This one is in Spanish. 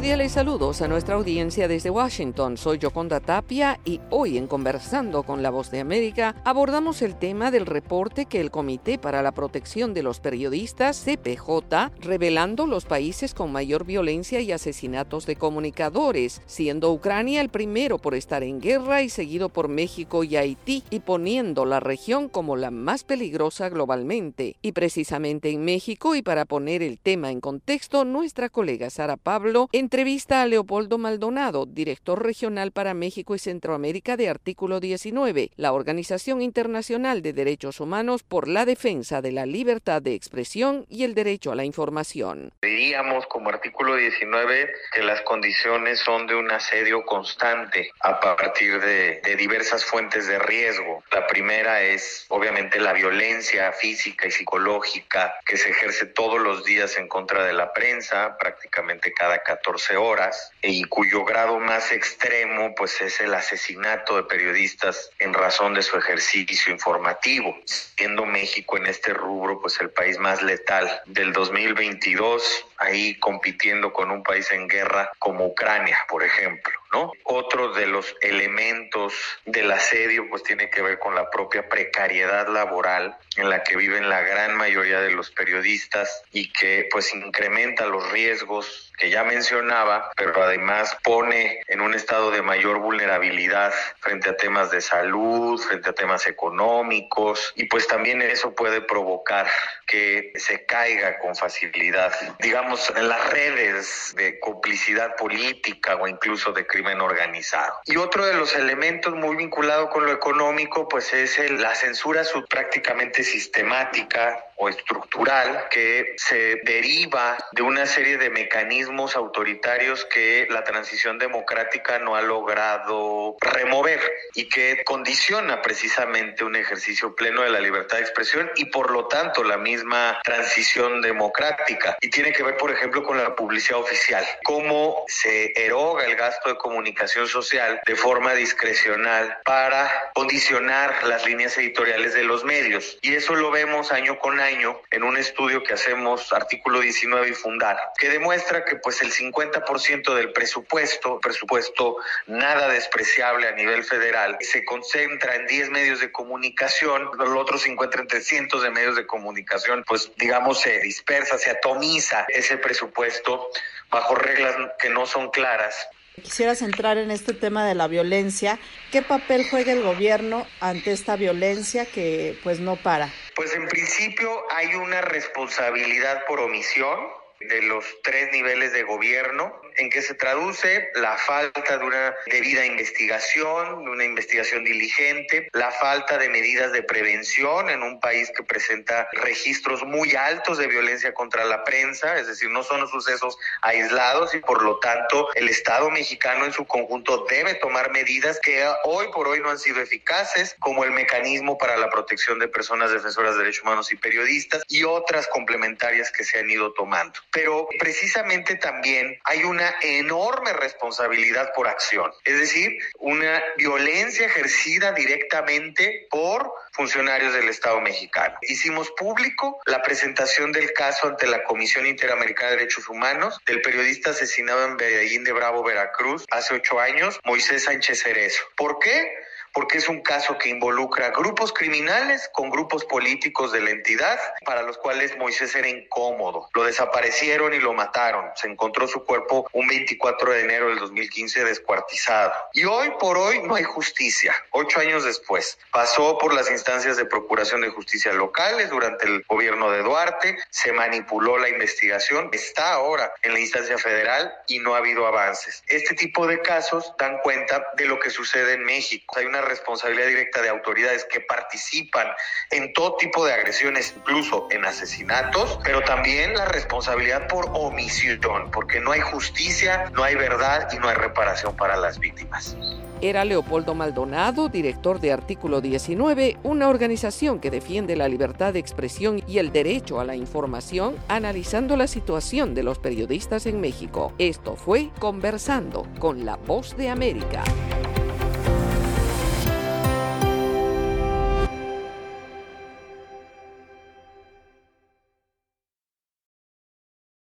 Cordiales saludos a nuestra audiencia desde Washington. Soy Yoconda Tapia y hoy en Conversando con la Voz de América abordamos el tema del reporte que el Comité para la Protección de los Periodistas, CPJ, revelando los países con mayor violencia y asesinatos de comunicadores, siendo Ucrania el primero por estar en guerra y seguido por México y Haití, y poniendo la región como la más peligrosa globalmente. Y precisamente en México, y para poner el tema en contexto, nuestra colega Sara Pablo Entrevista a Leopoldo Maldonado, director regional para México y Centroamérica de Artículo 19, la Organización Internacional de Derechos Humanos por la Defensa de la Libertad de Expresión y el Derecho a la Información. Diríamos como Artículo 19 que las condiciones son de un asedio constante a partir de, de diversas fuentes de riesgo. La primera es obviamente la violencia física y psicológica que se ejerce todos los días en contra de la prensa, prácticamente cada 14 horas y cuyo grado más extremo pues es el asesinato de periodistas en razón de su ejercicio informativo, siendo México en este rubro pues el país más letal del 2022, ahí compitiendo con un país en guerra como Ucrania, por ejemplo. ¿No? Otro de los elementos del asedio pues tiene que ver con la propia precariedad laboral en la que viven la gran mayoría de los periodistas y que pues incrementa los riesgos que ya mencionaba, pero además pone en un estado de mayor vulnerabilidad frente a temas de salud, frente a temas económicos, y pues también eso puede provocar que se caiga con facilidad, digamos, en las redes de complicidad política o incluso de crimen organizado. Y otro de los elementos muy vinculado con lo económico, pues es la censura prácticamente sistemática o estructural que se deriva de una serie de mecanismos autoritarios que la transición democrática no ha logrado remover y que condiciona precisamente un ejercicio pleno de la libertad de expresión y por lo tanto la misma transición democrática. Y tiene que ver, por ejemplo, con la publicidad oficial, cómo se eroga el gasto de comunicación social de forma discrecional para condicionar las líneas editoriales de los medios. Y eso lo vemos año con año en un estudio que hacemos, artículo 19 y Fundar, que demuestra que pues el 50% del presupuesto, presupuesto nada despreciable a nivel federal, se concentra en 10 medios de comunicación, los otros 50 entre cientos de medios de comunicación, pues digamos se dispersa, se atomiza ese presupuesto bajo reglas que no son claras Quisiera centrar en este tema de la violencia. ¿Qué papel juega el gobierno ante esta violencia que pues no para? Pues en principio hay una responsabilidad por omisión de los tres niveles de gobierno en que se traduce la falta de una debida investigación, de una investigación diligente, la falta de medidas de prevención en un país que presenta registros muy altos de violencia contra la prensa, es decir, no son sucesos aislados y por lo tanto el Estado mexicano en su conjunto debe tomar medidas que hoy por hoy no han sido eficaces, como el mecanismo para la protección de personas defensoras de derechos humanos y periodistas y otras complementarias que se han ido tomando. Pero precisamente también hay una enorme responsabilidad por acción, es decir, una violencia ejercida directamente por funcionarios del Estado mexicano. Hicimos público la presentación del caso ante la Comisión Interamericana de Derechos Humanos del periodista asesinado en Medellín de Bravo, Veracruz, hace ocho años, Moisés Sánchez Cerezo. ¿Por qué? Porque es un caso que involucra grupos criminales con grupos políticos de la entidad para los cuales Moisés era incómodo. Lo desaparecieron y lo mataron. Se encontró su cuerpo un 24 de enero del 2015 descuartizado. Y hoy por hoy no hay justicia. Ocho años después pasó por las instancias de procuración de justicia locales durante el gobierno de Duarte, se manipuló la investigación, está ahora en la instancia federal y no ha habido avances. Este tipo de casos dan cuenta de lo que sucede en México. Hay responsabilidad directa de autoridades que participan en todo tipo de agresiones, incluso en asesinatos, pero también la responsabilidad por omisión, porque no hay justicia, no hay verdad y no hay reparación para las víctimas. Era Leopoldo Maldonado, director de Artículo 19, una organización que defiende la libertad de expresión y el derecho a la información, analizando la situación de los periodistas en México. Esto fue Conversando con la Voz de América.